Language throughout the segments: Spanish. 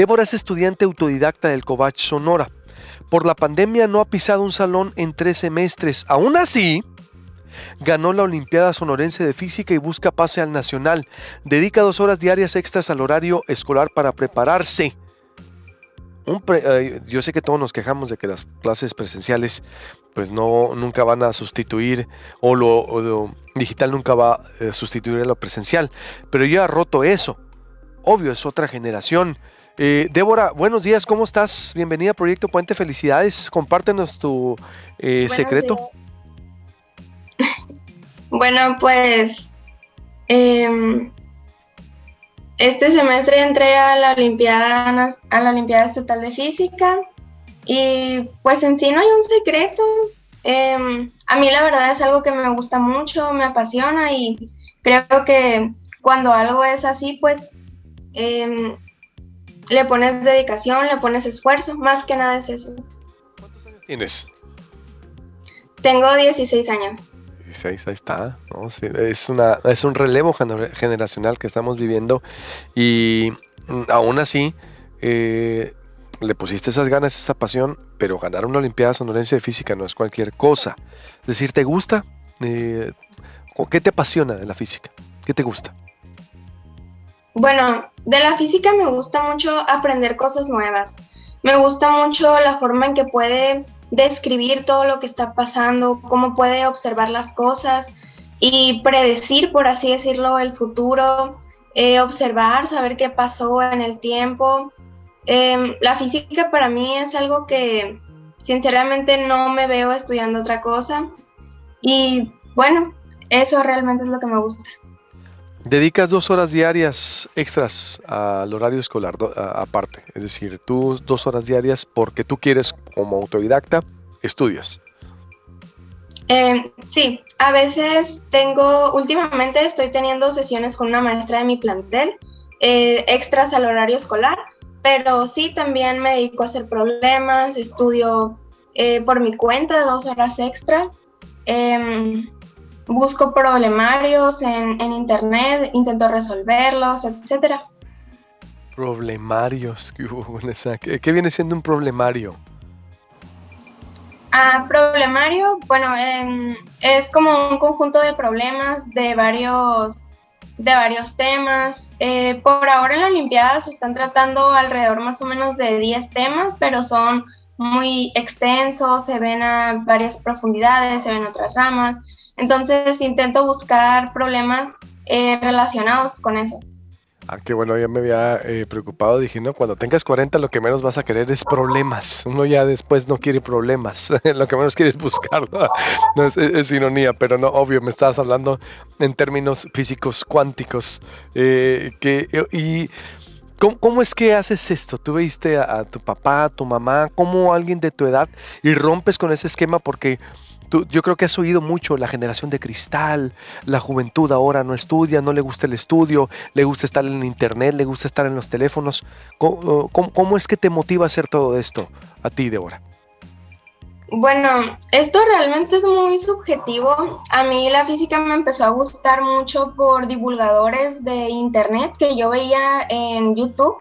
Débora es estudiante autodidacta del Covach Sonora. Por la pandemia no ha pisado un salón en tres semestres. Aún así, ganó la Olimpiada Sonorense de Física y busca pase al Nacional. Dedica dos horas diarias extras al horario escolar para prepararse. Eh, yo sé que todos nos quejamos de que las clases presenciales pues no nunca van a sustituir o lo, digital nunca va a sustituir a lo presencial, pero yo he roto eso. Obvio, es otra generación. Eh, Débora, buenos días, ¿cómo estás? Bienvenida a Proyecto Puente, felicidades. Compártenos tu eh, secreto. Bueno, pues em, este semestre entré a la Olimpiada, a la Olimpiada Estatal de Física y pues en sí no hay un secreto. Em, a mí la verdad es algo que me gusta mucho, me apasiona y creo que cuando algo es así, pues em, le pones dedicación, le pones esfuerzo, más que nada es eso. ¿Cuántos años tienes? Tengo 16 años ahí está. es, una, es un relevo generacional que estamos viviendo y mm, aún así eh, le pusiste esas ganas, esa pasión, pero ganar una Olimpiada Sonorense de Física no es cualquier cosa. Es decir, ¿te gusta? Eh, ¿Qué te apasiona de la física? ¿Qué te gusta? Bueno, de la física me gusta mucho aprender cosas nuevas. Me gusta mucho la forma en que puede describir todo lo que está pasando, cómo puede observar las cosas y predecir, por así decirlo, el futuro, eh, observar, saber qué pasó en el tiempo. Em, la física para mí es algo que sinceramente no me veo estudiando otra cosa y bueno, eso realmente es lo que me gusta. Dedicas dos horas diarias extras al horario escolar aparte, es decir, tú dos horas diarias porque tú quieres como autodidacta estudias. Eh, sí, a veces tengo, últimamente estoy teniendo sesiones con una maestra de mi plantel, eh, extras al horario escolar, pero sí también me dedico a hacer problemas, estudio eh, por mi cuenta dos horas extra. Busco problemarios en, internet, intento resolverlos, etcétera. Problemarios, ¿qué viene siendo un problemario? Ah, problemario, bueno, em, es como un conjunto de problemas de varios, de varios temas. Eh, por ahora en la Olimpiada se están tratando alrededor más o menos de 10 temas, pero son muy extensos, se ven a varias profundidades, se ven otras ramas. Entonces intento buscar problemas eh, relacionados con eso. Ah, qué bueno, ya me había eh, preocupado. Dije, no, cuando tengas 40 lo que menos vas a querer es problemas. Uno ya después no quiere problemas. lo que menos quiere es buscar. ¿no? es, ironía, pero no, obvio, me estabas hablando en términos físicos cuánticos. Eh, y ¿Cómo, es que haces esto? ¿Tú viste a, tu papá, a tu mamá, como alguien de tu edad y rompes con ese esquema porque yo creo que has oído mucho la generación de cristal, la juventud ahora no estudia, no le gusta el estudio, le gusta estar en internet, le gusta estar en los teléfonos. ¿Cómo, es que te motiva a hacer todo esto a ti, Débora? Bueno, esto realmente es muy subjetivo. A mí la física me empezó a gustar mucho por divulgadores de internet que yo veía en YouTube.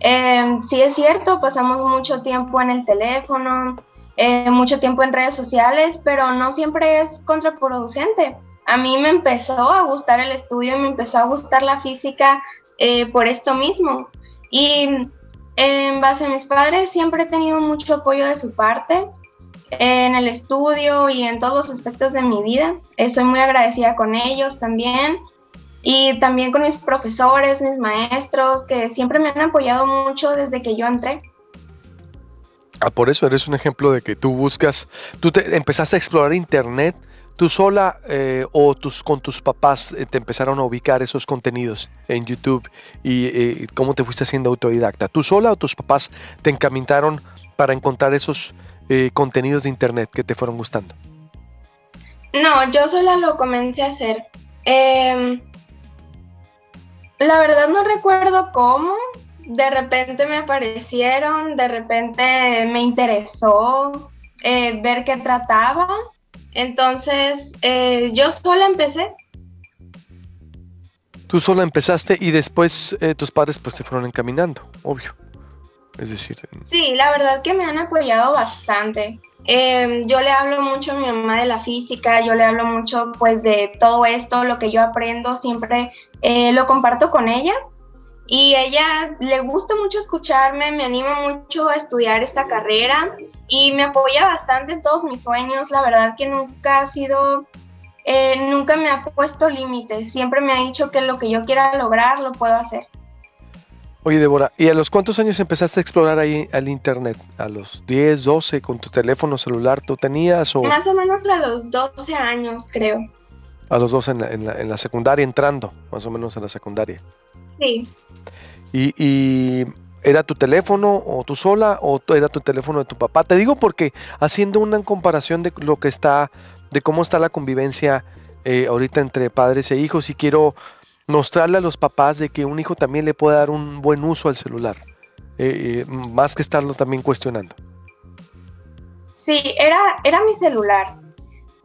Eh, sí es cierto, pasamos mucho tiempo en el teléfono, eh, mucho tiempo en redes sociales, pero no siempre es contraproducente. A mí me empezó a gustar el estudio y me empezó a gustar la física eh, por esto mismo. Y en base a mis padres siempre he tenido mucho apoyo de su parte en el estudio y en todos los aspectos de mi vida. Eh, soy muy agradecida con ellos también y también con mis profesores, mis maestros, que siempre me han apoyado mucho desde que yo entré. Ah, por eso eres un ejemplo de que tú buscas, tú te empezaste a explorar internet, tú sola eh, o tus, con tus papás eh, te empezaron a ubicar esos contenidos en YouTube y eh, cómo te fuiste haciendo autodidacta. ¿Tú sola o tus papás te encaminaron para encontrar esos contenidos de internet que te fueron gustando? No, yo sola lo comencé a hacer. Em, la verdad no recuerdo cómo, de repente me aparecieron, de repente me interesó eh, ver qué trataba. Entonces, eh, yo sola empecé. Tú sola empezaste y después eh, tus padres pues se fueron encaminando, obvio. Es decir... Sí, la verdad que me han apoyado bastante. Em, yo le hablo mucho a mi mamá de la física, yo le hablo mucho pues de todo esto, lo que yo aprendo, siempre eh, lo comparto con ella y ella le gusta mucho escucharme, me anima mucho a estudiar esta carrera y me apoya bastante en todos mis sueños. La verdad que nunca ha sido, eh, nunca me ha puesto límites, siempre me ha dicho que lo que yo quiera lograr lo puedo hacer. Oye, Débora, ¿y a los cuántos años empezaste a explorar ahí al internet? ¿A los 10, 12 con tu teléfono celular tú tenías? O... Más o menos a los 12 años, creo. A los 12 en la, en la secundaria, entrando, más o menos en la secundaria. Sí. Y, era tu teléfono o tú sola o era tu teléfono de tu papá. Te digo porque haciendo una comparación de lo que está, de cómo está la convivencia eh, ahorita entre padres e hijos y quiero mostrarle a los papás de que un hijo también le puede dar un buen uso al celular, eh, eh, más que estarlo también cuestionando. Sí, era, era mi celular.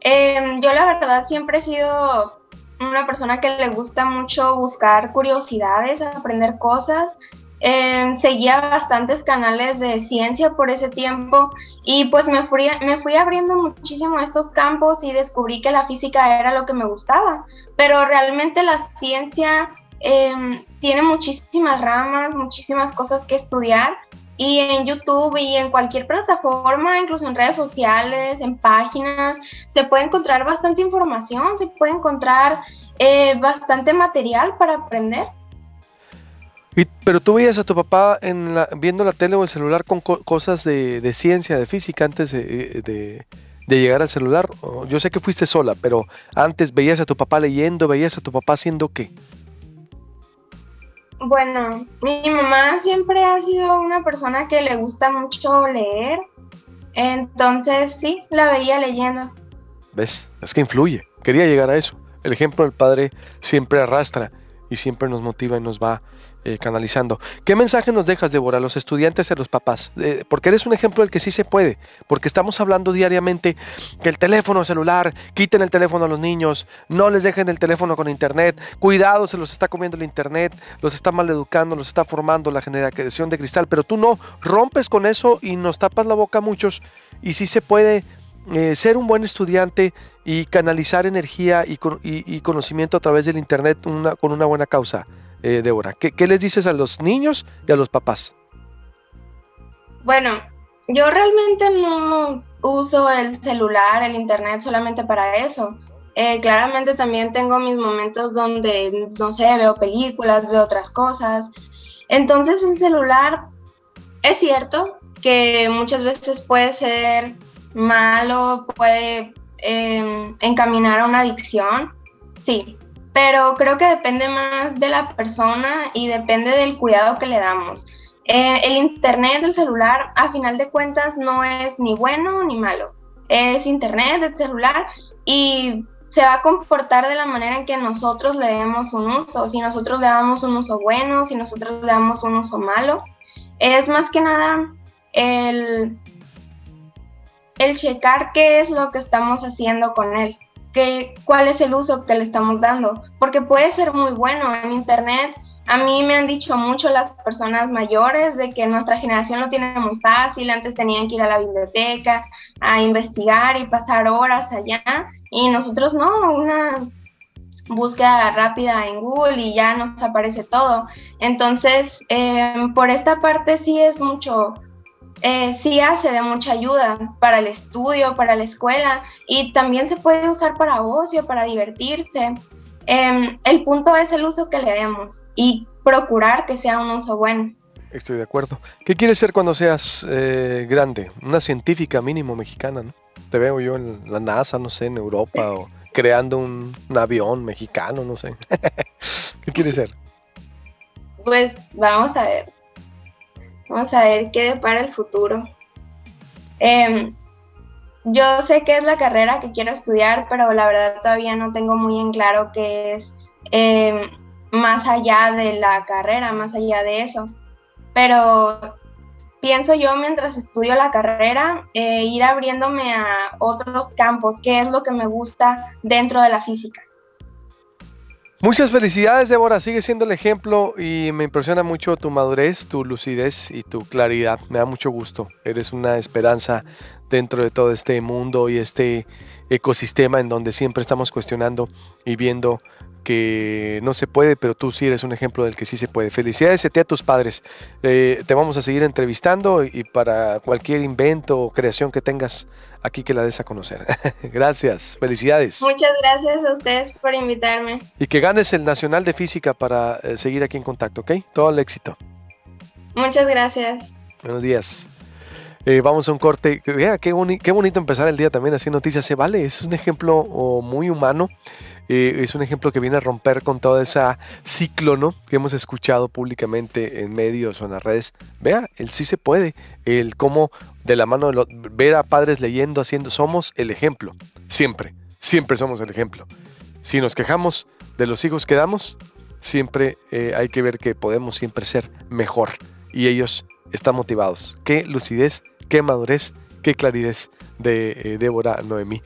Em, yo la verdad siempre he sido una persona que le gusta mucho buscar curiosidades, aprender cosas. Em, seguía bastantes canales de ciencia por ese tiempo y pues me fui, me fui abriendo muchísimo estos campos y descubrí que la física era lo que me gustaba, pero realmente la ciencia em, tiene muchísimas ramas, muchísimas cosas que estudiar y en YouTube y en cualquier plataforma, incluso en redes sociales, en páginas, se puede encontrar bastante información, se puede encontrar eh, bastante material para aprender. Pero tú veías a tu papá en viendo la tele o el celular con cosas de, ciencia, de física, antes de, llegar al celular. Yo sé que fuiste sola, pero antes veías a tu papá leyendo, veías a tu papá haciendo qué. Bueno, mi mamá siempre ha sido una persona que le gusta mucho leer, entonces sí, la veía leyendo. ¿Ves? Es que influye. Quería llegar a eso. El ejemplo del Padre siempre arrastra y siempre nos motiva y nos va eh, canalizando. ¿Qué mensaje nos dejas, Débora, a los estudiantes y a los papás? Eh, porque eres un ejemplo del que sí se puede, porque estamos hablando diariamente que el teléfono celular, quiten el teléfono a los niños, no les dejen el teléfono con internet, cuidado, se los está comiendo el internet, los está maleducando, los está formando la generación de cristal, pero tú no rompes con eso y nos tapas la boca a muchos y sí se puede eh, ser un buen estudiante y canalizar energía y, conocimiento a través del Internet con una buena causa, eh, Débora. ¿Qué, les dices a los niños y a los papás? Bueno, yo realmente no uso el celular, el Internet solamente para eso. Eh, claramente también tengo mis momentos donde, no sé, veo películas, veo otras cosas. Entonces el celular es cierto que muchas veces puede ser malo, puede em, encaminar a una adicción, sí, pero creo que depende más de la persona y depende del cuidado que le damos. Eh, el Internet, el celular, a final de cuentas no es ni bueno ni malo. Es Internet, el celular y se va a comportar de la manera en que nosotros le demos un uso. Si nosotros le damos un uso bueno, si nosotros le damos un uso malo. Es más que nada el el checar qué es lo que estamos haciendo con él, qué, cuál es el uso que le estamos dando, porque puede ser muy bueno en Internet. A mí me han dicho mucho las personas mayores de que nuestra generación lo tiene muy fácil, antes tenían que ir a la biblioteca a investigar y pasar horas allá, y nosotros no, una búsqueda rápida en Google y ya nos aparece todo. Entonces, eh, por esta parte sí es mucho, eh, sí hace de mucha ayuda para el estudio, para la escuela y también se puede usar para ocio, para divertirse. Em, el punto es el uso que le demos y procurar que sea un uso bueno. Estoy de acuerdo. ¿Qué quieres ser cuando seas eh, grande? Una científica mínimo mexicana, ¿no? Te veo yo en la NASA, no sé, en Europa o creando un, un avión mexicano, no sé. ¿Qué quieres ser? Pues vamos a ver. Vamos a ver qué depara el futuro. Em, yo sé que es la carrera que quiero estudiar, pero la verdad todavía no tengo muy en claro qué es em, más allá de la carrera, más allá de eso. Pero pienso yo mientras estudio la carrera, eh, ir abriéndome a otros campos, qué es lo que me gusta dentro de la física. Muchas felicidades, Débora. Sigue siendo el ejemplo y me impresiona mucho tu madurez, tu lucidez y tu claridad. Me da mucho gusto. Eres una esperanza dentro de todo este mundo y este ecosistema en donde siempre estamos cuestionando y viendo que no se puede, pero tú sí eres un ejemplo del que sí se puede. Felicidades a ti a tus padres. Eh, te vamos a seguir entrevistando y para cualquier invento o creación que tengas aquí que la des a conocer. gracias, felicidades. Muchas gracias a ustedes por invitarme. Y que ganes el Nacional de Física para eh, seguir aquí en contacto, ¿ok? Todo el éxito. Muchas gracias. Buenos días. Eh, vamos a un corte. Vea, qué, qué, bonito empezar el día también así noticias. Se vale, es un ejemplo muy humano. Eh, es un ejemplo que viene a romper con todo ese ciclo ¿no? que hemos escuchado públicamente en medios o en las redes. Vea, el sí se puede. El cómo de la mano de ver a padres leyendo, haciendo. Somos el ejemplo. Siempre. Siempre somos el ejemplo. Si nos quejamos de los hijos que damos, siempre eh, hay que ver que podemos siempre ser mejor. Y ellos están motivados. Qué lucidez qué madurez, qué claridad de eh, Débora Noemí.